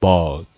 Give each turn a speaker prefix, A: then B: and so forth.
A: bald